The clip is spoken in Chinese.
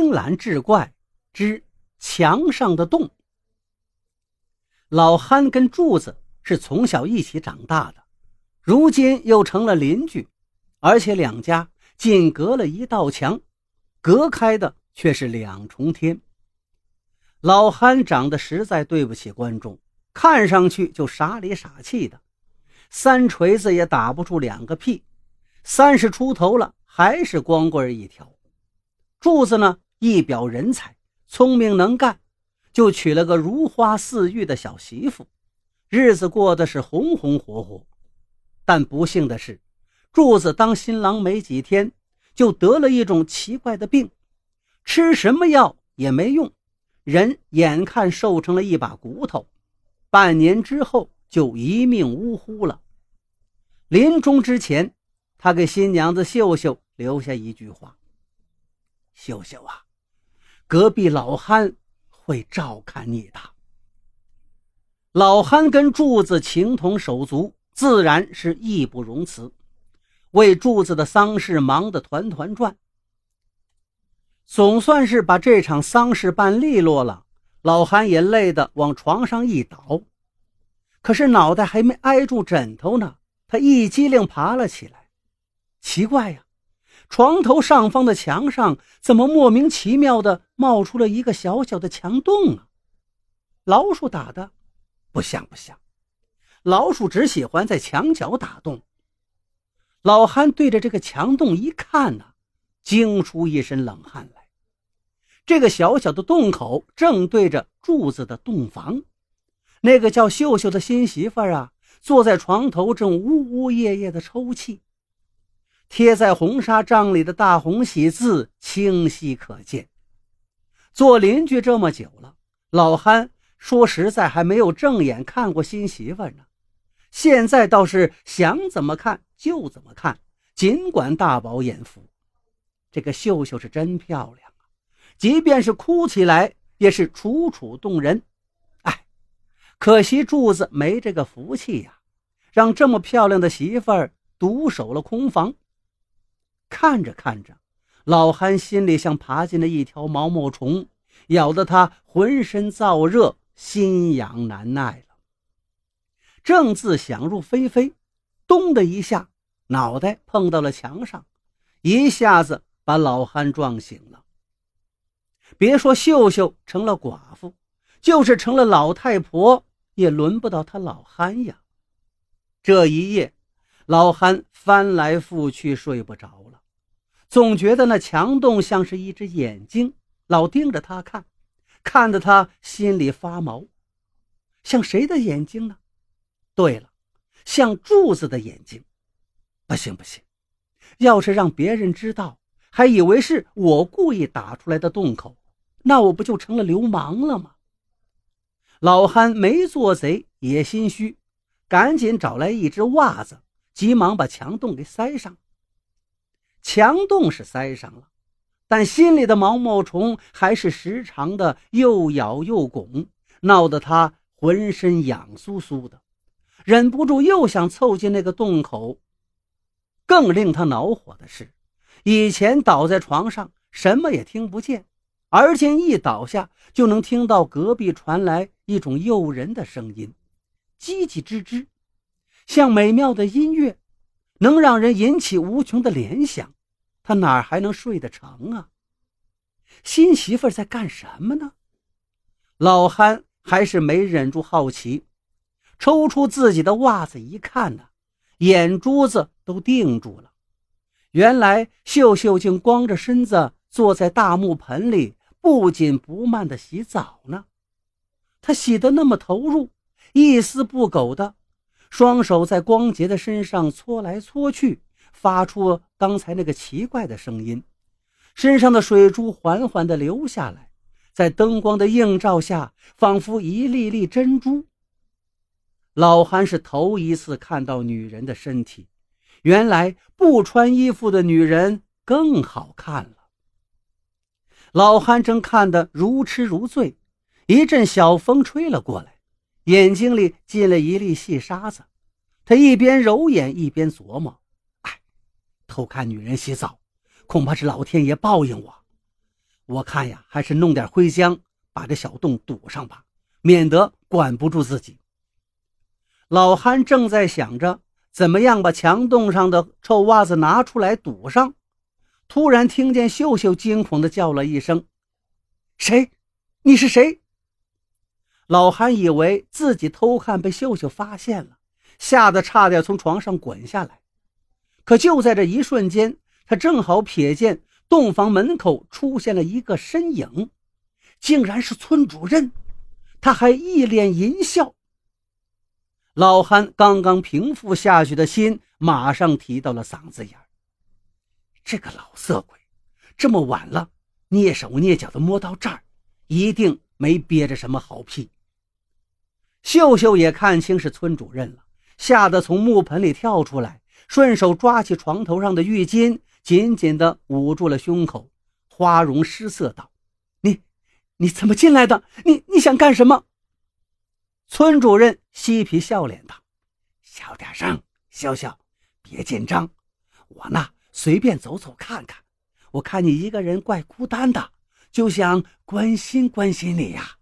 青蓝志怪之墙上的洞。老憨跟柱子是从小一起长大的，如今又成了邻居，而且两家仅隔了一道墙，隔开的却是两重天。老憨长得实在对不起观众，看上去就傻里傻气的，三锤子也打不出两个屁，三十出头了还是光棍一条。柱子呢，一表人才，聪明能干，就娶了个如花似玉的小媳妇，日子过得是红红火火。但不幸的是，柱子当新郎没几天，就得了一种奇怪的病，吃什么药也没用，人眼看瘦成了一把骨头，半年之后就一命呜呼了。临终之前，他给新娘子秀秀留下一句话。秀秀啊，隔壁老憨会照看你的。老憨跟柱子情同手足，自然是义不容辞，为柱子的丧事忙得团团转。总算是把这场丧事办利落了，老憨也累得往床上一倒。可是脑袋还没挨住枕头呢，他一激灵爬了起来。奇怪呀！床头上方的墙上怎么莫名其妙的冒出了一个小小的墙洞啊？老鼠打的？不像不像，老鼠只喜欢在墙角打洞。老憨对着这个墙洞一看呢，惊出一身冷汗来。这个小小的洞口正对着柱子的洞房，那个叫秀秀的新媳妇儿啊，坐在床头正呜呜咽咽的抽泣。贴在红纱帐里的大红喜字清晰可见。做邻居这么久了，老憨说实在还没有正眼看过新媳妇呢。现在倒是想怎么看就怎么看，尽管大饱眼福。这个秀秀是真漂亮啊，即便是哭起来也是楚楚动人。哎，可惜柱子没这个福气呀，让这么漂亮的媳妇儿独守了空房。看着看着，老憨心里像爬进了一条毛毛虫，咬得他浑身燥热，心痒难耐了。正自想入非非，咚的一下，脑袋碰到了墙上，一下子把老憨撞醒了。别说秀秀成了寡妇，就是成了老太婆，也轮不到他老憨呀。这一夜，老憨翻来覆去睡不着了。总觉得那墙洞像是一只眼睛，老盯着他看，看得他心里发毛。像谁的眼睛呢？对了，像柱子的眼睛。不行不行，要是让别人知道，还以为是我故意打出来的洞口，那我不就成了流氓了吗？老憨没做贼也心虚，赶紧找来一只袜子，急忙把墙洞给塞上。墙洞是塞上了，但心里的毛毛虫还是时常的又咬又拱，闹得他浑身痒酥酥的，忍不住又想凑近那个洞口。更令他恼火的是，以前倒在床上什么也听不见，而今一倒下就能听到隔壁传来一种诱人的声音，叽叽吱吱，像美妙的音乐。能让人引起无穷的联想，他哪还能睡得成啊？新媳妇在干什么呢？老憨还是没忍住好奇，抽出自己的袜子一看呢，眼珠子都定住了。原来秀秀竟光着身子坐在大木盆里，不紧不慢地洗澡呢。她洗得那么投入，一丝不苟的。双手在光洁的身上搓来搓去，发出刚才那个奇怪的声音。身上的水珠缓缓地流下来，在灯光的映照下，仿佛一粒粒珍珠。老韩是头一次看到女人的身体，原来不穿衣服的女人更好看了。老韩正看得如痴如醉，一阵小风吹了过来。眼睛里进了一粒细沙子，他一边揉眼一边琢磨：“哎，偷看女人洗澡，恐怕是老天爷报应我。我看呀，还是弄点灰浆把这小洞堵上吧，免得管不住自己。老憨正在想着怎么样把墙洞上的臭袜子拿出来堵上，突然听见秀秀惊恐地叫了一声：“谁？你是谁？”老韩以为自己偷看被秀秀发现了，吓得差点从床上滚下来。可就在这一瞬间，他正好瞥见洞房门口出现了一个身影，竟然是村主任，他还一脸淫笑。老韩刚刚平复下去的心，马上提到了嗓子眼这个老色鬼，这么晚了，蹑手蹑脚的摸到这儿，一定没憋着什么好屁。秀秀也看清是村主任了，吓得从木盆里跳出来，顺手抓起床头上的浴巾，紧紧地捂住了胸口，花容失色道：“你，你怎么进来的？你你想干什么？”村主任嬉皮笑脸道：“小点声，秀秀，别紧张。我呢，随便走走看看。我看你一个人怪孤单的，就想关心关心你呀。”